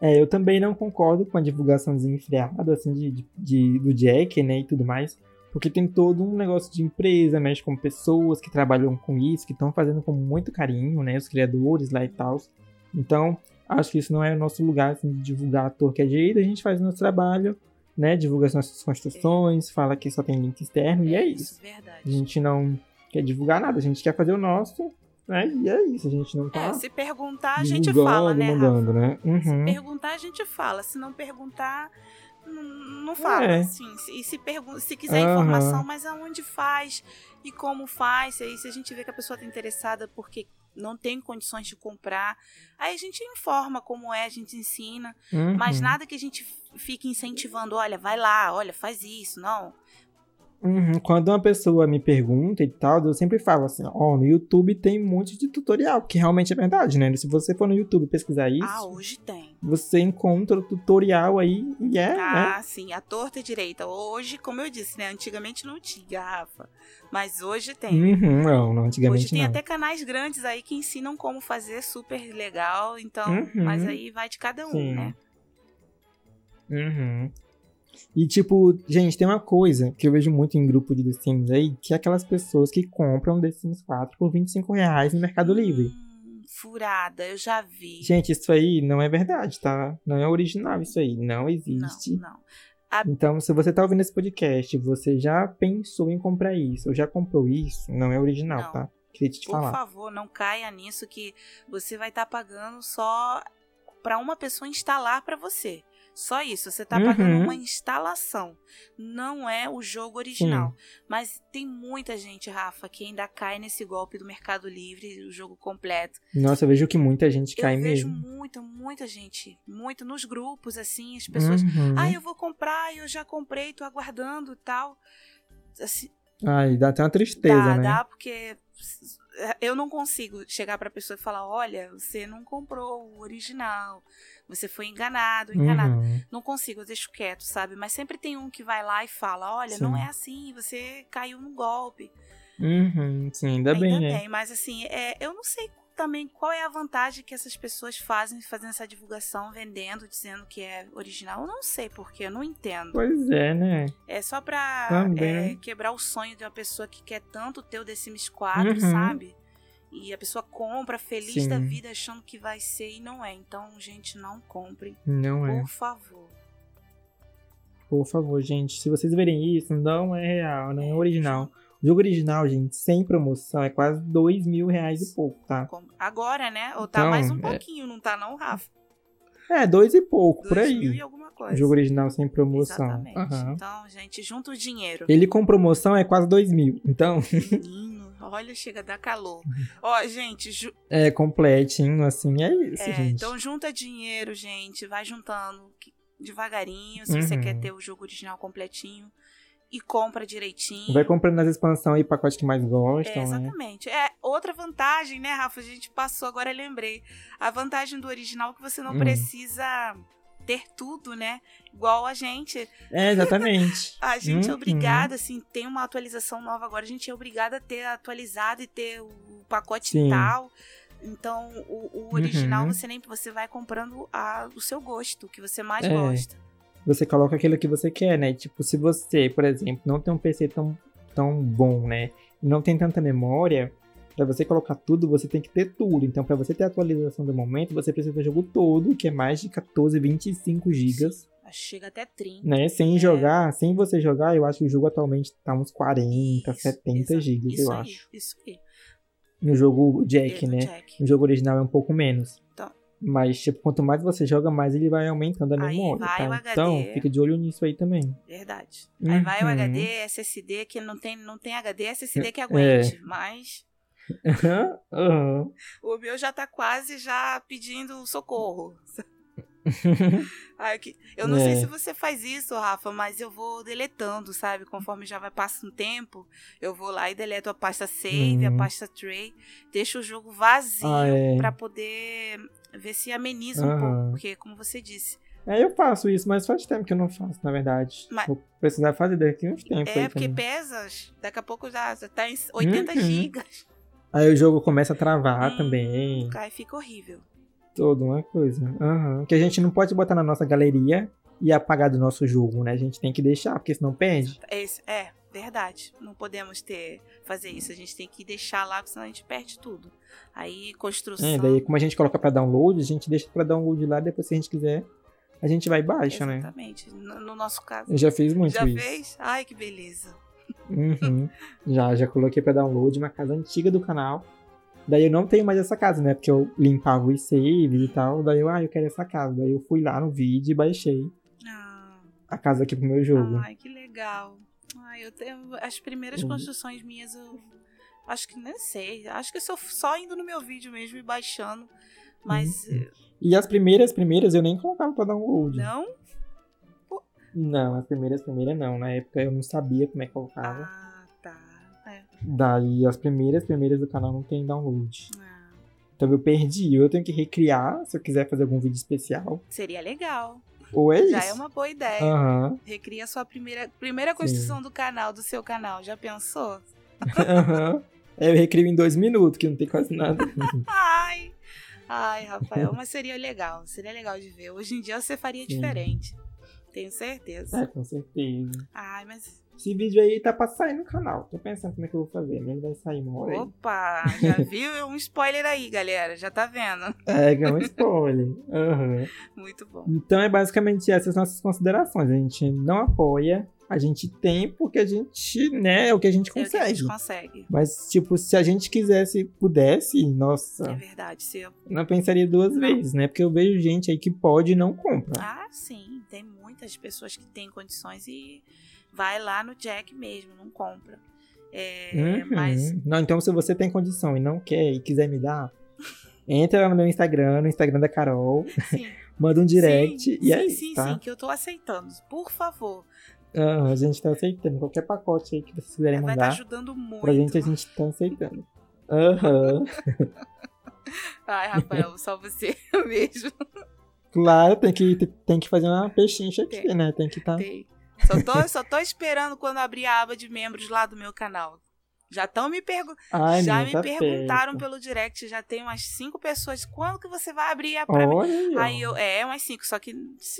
É, eu também não concordo com a divulgação desenfreada, assim, de, de, de, do Jack, né, e tudo mais. Porque tem todo um negócio de empresa, mexe com pessoas que trabalham com isso, que estão fazendo com muito carinho, né, os criadores lá e tal. Então, acho que isso não é o nosso lugar, assim, de divulgar ator que é direito, a gente faz o nosso trabalho, né, divulga as nossas construções, fala que só tem link externo, e é isso. Verdade. A gente não quer divulgar nada, a gente quer fazer o nosso, né? E é isso, a gente não tá. É, se perguntar, a gente fala, né? Mandando, né? Uhum. Se perguntar, a gente fala. Se não perguntar, não fala. É. Assim. E se, se quiser uhum. informação, mas aonde faz e como faz. Aí se a gente vê que a pessoa tá interessada porque não tem condições de comprar, aí a gente informa como é, a gente ensina. Uhum. Mas nada que a gente fique incentivando, olha, vai lá, olha, faz isso. Não. Uhum. Quando uma pessoa me pergunta e tal, eu sempre falo assim, ó, oh, no YouTube tem um monte de tutorial, que realmente é verdade, né? Se você for no YouTube pesquisar isso... Ah, hoje tem. Você encontra o tutorial aí e é, Ah, né? sim, a torta e direita. Hoje, como eu disse, né? Antigamente não tinha, Rafa. Mas hoje tem. Uhum, não, não, antigamente Hoje tem não. até canais grandes aí que ensinam como fazer super legal, então... Uhum. Mas aí vai de cada um, sim. né? Uhum. E, tipo, gente, tem uma coisa que eu vejo muito em grupo de The Sims aí, que é aquelas pessoas que compram The Sims 4 por 25 reais no Mercado Livre. Hum, furada, eu já vi. Gente, isso aí não é verdade, tá? Não é original isso aí, não existe. Não, não. A... Então, se você tá ouvindo esse podcast, você já pensou em comprar isso, ou já comprou isso, não é original, não. tá? Queria te Por falar. Por favor, não caia nisso que você vai estar tá pagando só para uma pessoa instalar para você. Só isso, você está uhum. pagando uma instalação, não é o jogo original. Sim. Mas tem muita gente, Rafa, que ainda cai nesse golpe do Mercado Livre, o jogo completo. Nossa, eu vejo que muita gente cai eu mesmo. Eu vejo muita, muita gente, muito nos grupos assim, as pessoas, uhum. ah, eu vou comprar, eu já comprei, tô aguardando, tal. Assim, Ai, dá até uma tristeza, dá, né? Dá, porque eu não consigo chegar para a pessoa e falar: olha, você não comprou o original, você foi enganado, enganado. Uhum. Não consigo, eu deixo quieto, sabe? Mas sempre tem um que vai lá e fala: olha, sim. não é assim, você caiu no golpe. Uhum, sim, ainda, ainda bem, né? Mas assim, é, eu não sei também qual é a vantagem que essas pessoas fazem fazendo essa divulgação, vendendo, dizendo que é original. Eu não sei porque, eu não entendo. Pois é, né? É só pra é, quebrar o sonho de uma pessoa que quer tanto ter o The Sims 4, uhum. sabe? E a pessoa compra feliz Sim. da vida achando que vai ser e não é. Então, gente, não compre. Não por é. Por favor. Por favor, gente. Se vocês verem isso, não é real, não é, é original. Jogo original, gente, sem promoção, é quase dois mil reais e pouco, tá? Agora, né? Ou tá então, mais um é... pouquinho, não tá não, Rafa? É, dois e pouco, dois por aí. Mil e alguma coisa. Jogo original sem promoção. Exatamente. Uhum. Então, gente, junta o dinheiro. Ele com promoção é quase dois mil, então... Menino, olha, chega a dar calor. Ó, gente... Ju... É, completinho, assim, é isso, é, gente. Então, junta dinheiro, gente, vai juntando devagarinho, se uhum. você quer ter o jogo original completinho e compra direitinho. Vai comprando nas expansões aí pacote que mais gostam. É, exatamente. Né? É outra vantagem, né, Rafa? A gente passou agora, eu lembrei. A vantagem do original é que você não hum. precisa ter tudo, né? Igual a gente. É, exatamente. a gente é obrigada, assim, tem uma atualização nova agora, a gente é obrigada a ter atualizado e ter o pacote Sim. tal. Então, o, o original uhum. você nem você vai comprando a, o seu gosto, o que você mais é. gosta você coloca aquilo que você quer, né? Tipo, se você, por exemplo, não tem um PC tão, tão bom, né? Não tem tanta memória, para você colocar tudo, você tem que ter tudo. Então, para você ter a atualização do momento, você precisa do jogo todo, que é mais de 14, 25 gigas. Chega até 30. Né? Sem é. jogar, sem você jogar, eu acho que o jogo atualmente tá uns 40, isso, 70 gigas, eu aí, acho. Isso aí. No jogo Jack, É, né? Jack. No jogo original é um pouco menos. Então. Mas, tipo, quanto mais você joga, mais ele vai aumentando a Aí memória, vai tá? o HD. Então, fica de olho nisso aí também. Verdade. Aí vai o Uhum. HD, SSD, que não tem, não tem HD, SSD que aguente. Mas Aham. o meu já tá quase já pedindo socorro. Ai, que- eu não sei É. se você faz isso, Rafa, mas eu vou deletando, sabe? Conforme já vai passando um tempo, eu vou lá e deleto a pasta save, a Uhum. pasta tray, deixo o jogo vazio Ah, é. pra poder ver se ameniza um Aham. pouco, porque como você disse, É, eu faço isso, mas faz tempo que eu não faço, na verdade. Mas- Vou precisar fazer daqui uns tempos é porque também. pesa, daqui a pouco já, já tá em 80 Uhum. gigas, Aí o jogo começa a travar Hum. também. aí fica horrível. Toda uma coisa. Aham. Que a gente não pode botar na nossa galeria e apagar do nosso jogo, né? A gente tem que deixar, porque senão perde. É, isso- é, verdade. Não podemos ter fazer isso. A gente tem que deixar lá, senão a gente perde tudo. Aí, construção. É, daí como a gente coloca pra download, a gente deixa pra download lá, depois se a gente quiser, a gente vai e baixa, né? Exatamente. No, no nosso caso. Eu já fiz muito Já isso. fez? Ai, que beleza. Uhum. já, já coloquei pra download uma casa antiga do canal. Daí eu não tenho mais essa casa, né? Porque eu limpava os saves e tal. Daí eu, ah, eu quero essa casa. Daí eu fui lá no vídeo e baixei Ah, a casa aqui pro meu jogo. ai, que legal. Ai, eu tenho. As primeiras Uhum. construções minhas, eu acho que nem sei. Acho que sou só indo no meu vídeo mesmo e baixando. Mas Uhum. eh, E as primeiras, primeiras eu nem colocava pra download. não. Não, as primeiras, primeiras não. Na época eu não sabia como é que colocava. Ah. Daí as primeiras, primeiras do canal não tem download. Ah, Então eu perdi. Eu tenho que recriar se eu quiser fazer algum vídeo especial. seria legal. Ou é Já isso. é uma boa ideia. Aham. Recria a sua primeira, primeira construção do canal, do seu canal. Já pensou? Aham. É, Eu recrio em dois minutos, que não tem quase nada. Ai! Ai, Rafael, mas seria legal. Seria legal de ver. Hoje em dia você faria Sim. diferente. Tenho certeza. é, com certeza. Ai, mas. Esse vídeo aí tá pra sair no canal. Tô pensando como é que eu vou fazer, mas vai sair uma hora aí. Opa! Já viu um spoiler aí, galera? Já tá vendo? É, que é um spoiler. Aham. Muito bom. Então é basicamente essas nossas considerações. A gente não apoia, a gente tem porque a gente, né, é o que a gente É o que a consegue. gente consegue. Mas, tipo, se a gente quisesse, pudesse, É nossa, verdade. Se eu... não pensaria duas vezes, né? Porque eu vejo gente aí que pode e não compra. Ah, sim. Tem muitas pessoas que têm condições e vai lá no Jack mesmo, não compra. É, Uhum. Mas Não, então se você tem condição e não quer e quiser me dar, entra lá no meu Instagram, no Instagram da Carol, sim. manda um direct sim, e sim, aí, sim, tá? sim, que eu tô aceitando. Por favor. Ah, a gente tá aceitando qualquer pacote aí que vocês quiserem Vai estar mandar. ajudando muito. Pra gente, a gente tá aceitando. Aham. Ai, Rafael, só você mesmo. Claro, tem que, tem que fazer uma pechincha aqui, Tem. né? Tem que estar. Tá... Tem. Só tô, só tô esperando quando abrir a aba de membros lá do meu canal. Já estão me perguntando. Já me tá perguntaram perto. pelo direct, já tem umas cinco pessoas. Quando que você vai abrir a pra mim? Aí, eu, é, umas cinco, só que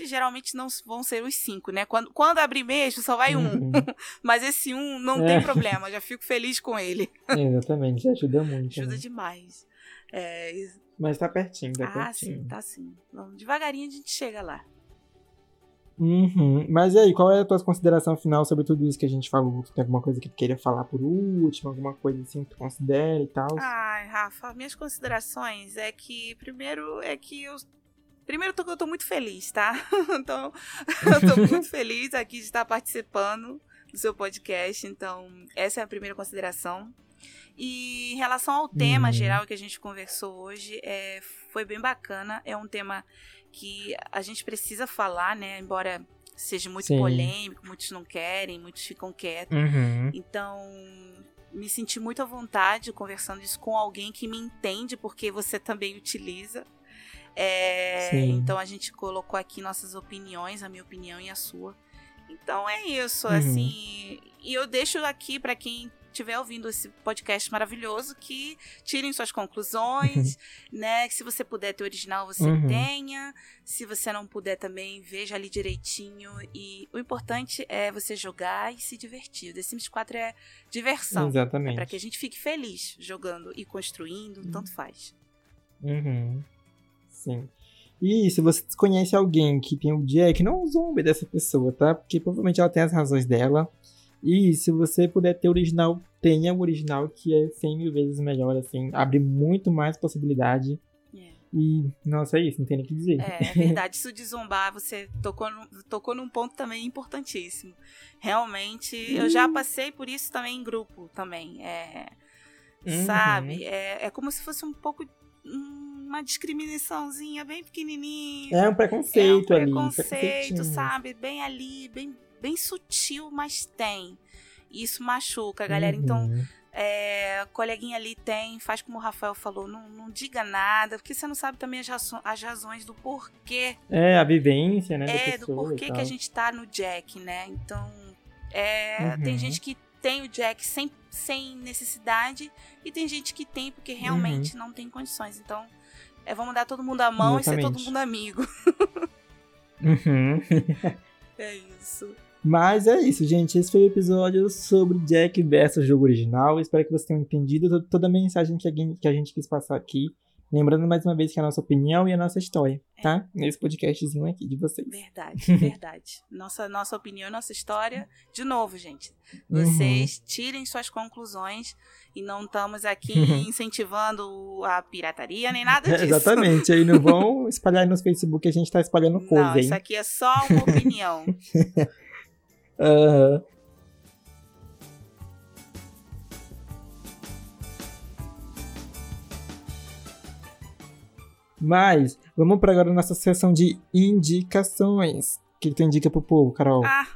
geralmente não vão ser os cinco, né? Quando, quando abrir mesmo, só vai um. Uhum. Mas esse um não É. tem problema, já fico feliz com ele. Exatamente, ajuda muito. Ajuda né? demais. É, Mas tá pertinho, tá ah, pertinho. sim, tá sim. Vamos, devagarinho a gente chega lá. Uhum. Mas e aí, qual é a tua consideração final sobre tudo isso que a gente falou? Tu tem alguma coisa que tu queria falar por último? Alguma coisa assim que tu considera e tal? Ai, Rafa, minhas considerações é que, primeiro, é que eu. Primeiro, tô- eu tô muito feliz, tá? Então, eu tô muito feliz aqui de estar participando do seu podcast. Então, essa é a primeira consideração. E em relação ao tema Uhum. geral que a gente conversou hoje, é, foi bem bacana. É um tema que a gente precisa falar, né? Embora seja muito Sim. polêmico, muitos não querem, muitos ficam quietos. Uhum. Então, me senti muito à vontade conversando isso com alguém que me entende, porque você também utiliza. É, então, a gente colocou aqui nossas opiniões, a minha opinião e a sua. Então, é isso, Uhum. assim. E eu deixo aqui para quem estiver ouvindo esse podcast maravilhoso que tirem suas conclusões, né? Que se você puder ter original, você Uhum. tenha. Se você não puder também, veja ali direitinho. E o importante é você jogar e se divertir. O The Sims 4 é diversão. É Exatamente. para que a gente fique feliz jogando e construindo, tanto faz. Uhum. Sim. E se você conhece alguém que tem o Jack, não zombe dessa pessoa, tá? Porque provavelmente ela tem as razões dela. E se você puder ter original, tenha o original, que é 100 mil vezes melhor, assim. Abre muito mais possibilidade. É. E, nossa, é isso, não tem nem o que dizer. É, é verdade. Isso de zombar, você tocou, no, tocou num ponto também importantíssimo. Realmente, eu já passei por isso também em grupo, também. É, uhum. Sabe? É, é como se fosse um pouco uma discriminaçãozinha bem pequenininha. É um preconceito é um preconceito, ali. sabe? Bem ali, bem, bem sutil, mas tem. Isso machuca, galera. Então, uhum. Então, é, coleguinha ali tem, faz como o Rafael falou, não, não diga nada, porque você não sabe também as, razões, as razões do porquê. É, a vivência, né? É, do porquê que a gente tá no Jack, né? Então, é, uhum. tem gente que tem o Jack sem, sem necessidade e tem gente que tem porque realmente uhum. não tem condições. Então, é, vamos dar todo mundo a mão Exatamente. e ser todo mundo amigo. uhum. é isso. Mas é isso, gente. Esse foi o episódio sobre Jack versus jogo original. Espero que vocês tenham entendido toda a mensagem que a, gente, que a gente quis passar aqui. Lembrando mais uma vez que é a nossa opinião e a nossa história, é. tá? Nesse podcastzinho aqui de vocês. Verdade, verdade. nossa, nossa opinião, nossa história. De novo, gente. Vocês uhum. tirem suas conclusões e não estamos aqui incentivando a pirataria nem nada disso. exatamente. Aí não vão espalhar no Facebook, a gente tá espalhando coisa, Não, hein? isso aqui é só uma opinião. Mas, vamos para agora nossa sessão de indicações. O que tu indica pro povo, Carol? Ah,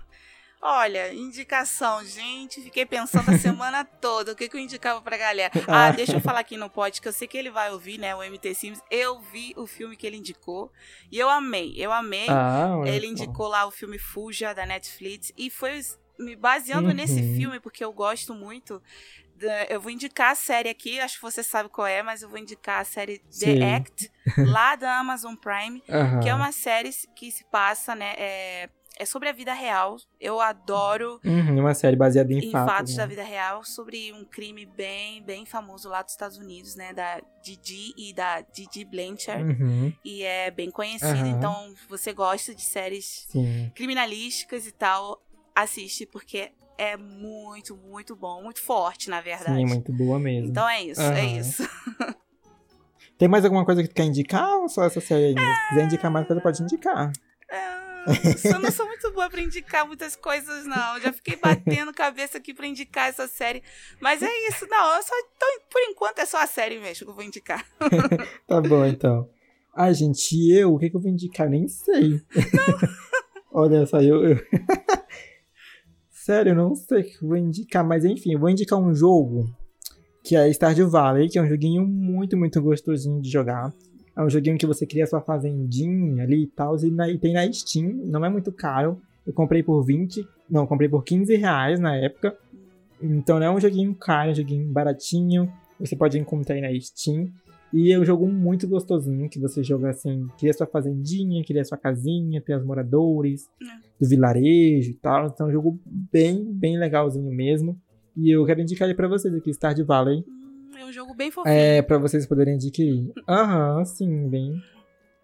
olha, indicação, gente. Fiquei pensando a semana toda o que, que eu indicava pra galera. Ah, deixa eu falar aqui no pod, que eu sei que ele vai ouvir, né? O MT Sims. Eu vi o filme que ele indicou e eu amei. Eu amei. Ah, ele indicou lá o filme Fuja da Netflix e foi me baseando uhum. nesse filme, porque eu gosto muito. eu vou indicar a série aqui, acho que você sabe qual é, mas eu vou indicar a série Sim. The Act, lá da Amazon Prime, uhum. que é uma série que se passa, né? É, é sobre a vida real. Eu adoro. Uhum, uma série baseada em, em fatos, fatos né? da vida real sobre um crime bem, bem famoso lá dos Estados Unidos, né? Da Didi e da Didi Blanchard. Uhum. E é bem conhecido. Uhum. Então, você gosta de séries Sim. criminalísticas e tal assiste, porque é muito, muito bom, muito forte, na verdade. Sim, muito boa mesmo. Então é isso, é isso. Tem mais alguma coisa que tu quer indicar ou só essa série ainda? Se quiser indicar mais coisa, pode indicar. É, eu não sou muito boa pra indicar muitas coisas, não. Já fiquei batendo cabeça aqui pra indicar essa série. Mas é isso, não. Eu só, então, por enquanto é só a série mesmo que eu vou indicar. tá bom, então. Ai, gente, eu, o que, que eu vou indicar? Nem sei. Olha só, eu... eu... Sério, eu não sei o que eu vou indicar, mas enfim, eu vou indicar um jogo que é Stardew Valley, que é um joguinho muito, muito gostosinho de jogar. É um joguinho que você cria sua fazendinha ali e tal, e, e tem na Steam, não é muito caro. Eu comprei por 20, não, comprei por 15 reais na época. Então não é um joguinho caro, é um joguinho baratinho. Você pode encontrar aí na Steam. E é um jogo muito gostosinho, que você joga assim, cria sua fazendinha, cria sua casinha, tem os moradores é. do vilarejo e tal. Então é um jogo bem, bem legalzinho mesmo. E eu quero indicar ele pra vocês aqui, Stardew Valley. É um jogo bem fofinho. É, pra vocês poderem adquirir. Aham, sim, bem...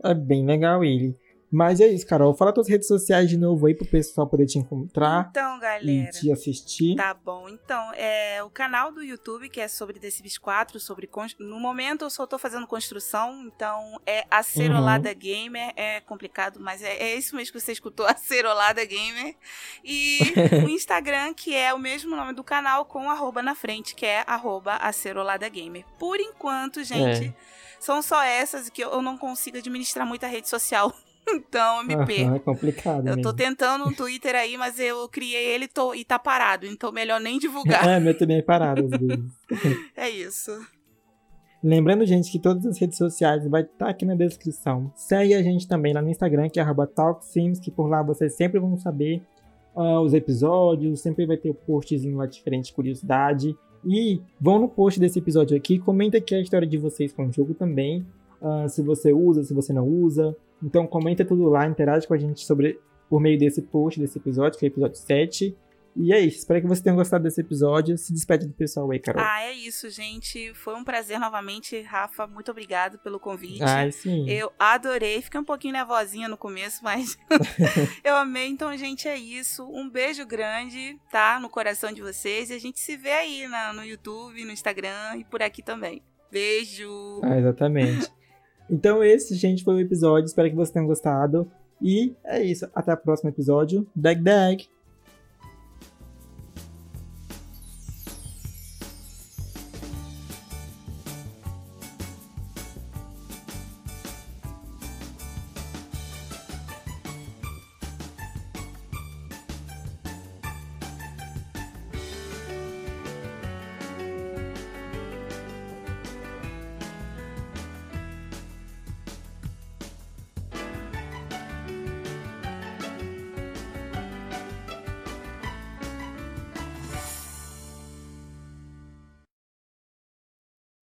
É bem legal ele. Mas é isso, Carol. Fala tuas redes sociais de novo aí pro pessoal poder te encontrar. Então, galera. E te assistir. Tá bom. Então, é o canal do YouTube, que é sobre Sims 4, sobre. No momento eu só tô fazendo construção, então é a Cerolada uhum. Gamer. É complicado, mas é, é isso mesmo que você escutou, a Cerolada Gamer. E o Instagram, que é o mesmo nome do canal, com arroba na frente, que é arroba a Cerolada Gamer. Por enquanto, gente, é. são só essas que eu não consigo administrar muita rede social. Então eu me uhum, perco. É complicado. Eu mesmo. tô tentando um Twitter aí, mas eu criei ele tô, e tá parado. Então melhor nem divulgar. é, meu também é parado às vezes. é isso. Lembrando, gente, que todas as redes sociais vai estar tá aqui na descrição. Segue a gente também lá no Instagram, que é TalkSims, que por lá vocês sempre vão saber uh, os episódios, sempre vai ter o um postzinho lá diferente, curiosidade. E vão no post desse episódio aqui, comenta aqui a história de vocês com o jogo também. Uh, se você usa, se você não usa. Então comenta tudo lá, interage com a gente sobre por meio desse post, desse episódio, que é o episódio 7. E é isso. Espero que você tenha gostado desse episódio. Se despede do pessoal aí, Carol. Ah, é isso, gente. Foi um prazer novamente. Rafa, muito obrigado pelo convite. Ah, sim. Eu adorei. Fiquei um pouquinho nervosinha no começo, mas eu amei. Então, gente, é isso. Um beijo grande, tá? No coração de vocês. E a gente se vê aí na, no YouTube, no Instagram e por aqui também. Beijo! Ah, exatamente. Então, esse, gente, foi o episódio. Espero que você tenha gostado. E é isso. Até o próximo episódio. Dag Dag!